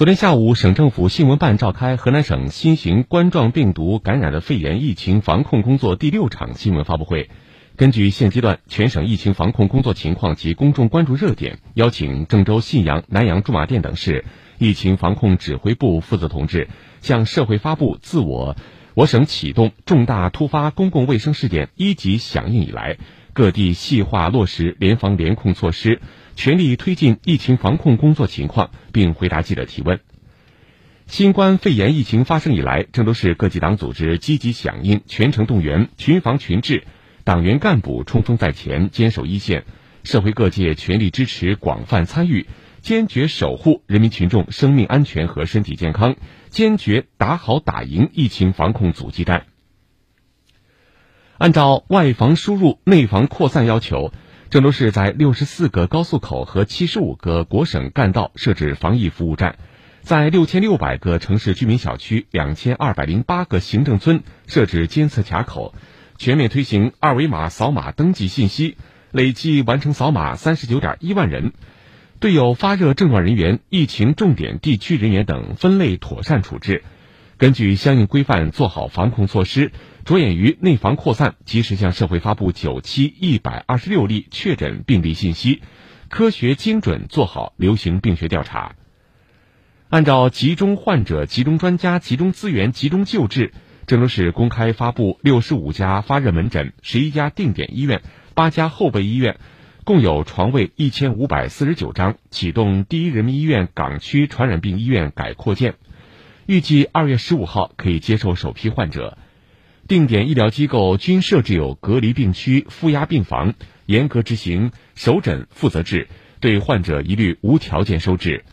昨天下午，省政府新闻办召开河南省新型冠状病毒感染的肺炎疫情防控工作第六场新闻发布会。根据现阶段全省疫情防控工作情况及公众关注热点，邀请郑州、信阳、南阳、驻马店等市疫情防控指挥部负责同志向社会发布自我我省启动重大突发公共卫生事件一级响应以来，各地细化落实联防联控措施。全力推进疫情防控工作情况，并回答记者提问。新冠肺炎疫情发生以来，郑州市各级党组织积极响应，全程动员，群防群治，党员干部冲锋在前，坚守一线，社会各界全力支持，广泛参与，坚决守护人民群众生命安全和身体健康，坚决打好打赢疫情防控阻击战。按照外防输入、内防扩散要求。郑州市在六十四个高速口和七十五个国省干道设置防疫服务站，在六千六百个城市居民小区、两千二百零八个行政村设置监测卡口，全面推行二维码扫码登记信息，累计完成扫码三十九点一万人。对有发热症状人员、疫情重点地区人员等分类妥善处置，根据相应规范做好防控措施。着眼于内防扩散，及时向社会发布九期一百二十六例确诊病例信息，科学精准做好流行病学调查。按照集中患者、集中专家、集中资源、集中救治，郑州市公开发布六十五家发热门诊、十一家定点医院、八家后备医院，共有床位一千五百四十九张，启动第一人民医院港区传染病医院改扩建，预计二月十五号可以接受首批患者。定点医疗机构均设置有隔离病区、负压病房，严格执行首诊负责制，对患者一律无条件收治。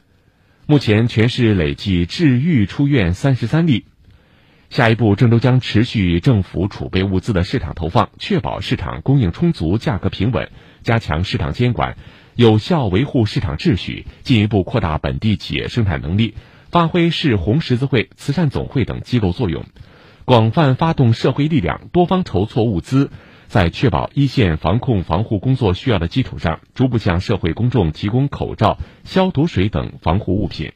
目前全市累计治愈出院三十三例。下一步，郑州将持续政府储备物资的市场投放，确保市场供应充足、价格平稳，加强市场监管，有效维护市场秩序，进一步扩大本地企业生产能力，发挥市红十字会、慈善总会等机构作用。广泛发动社会力量，多方筹措物资，在确保一线防控防护工作需要的基础上，逐步向社会公众提供口罩、消毒水等防护物品。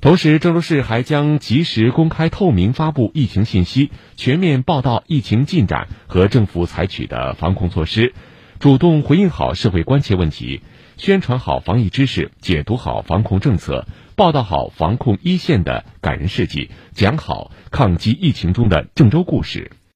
同时，郑州市还将及时公开透明发布疫情信息，全面报道疫情进展和政府采取的防控措施，主动回应好社会关切问题，宣传好防疫知识，解读好防控政策。报道好防控一线的感人事迹，讲好抗击疫情中的郑州故事。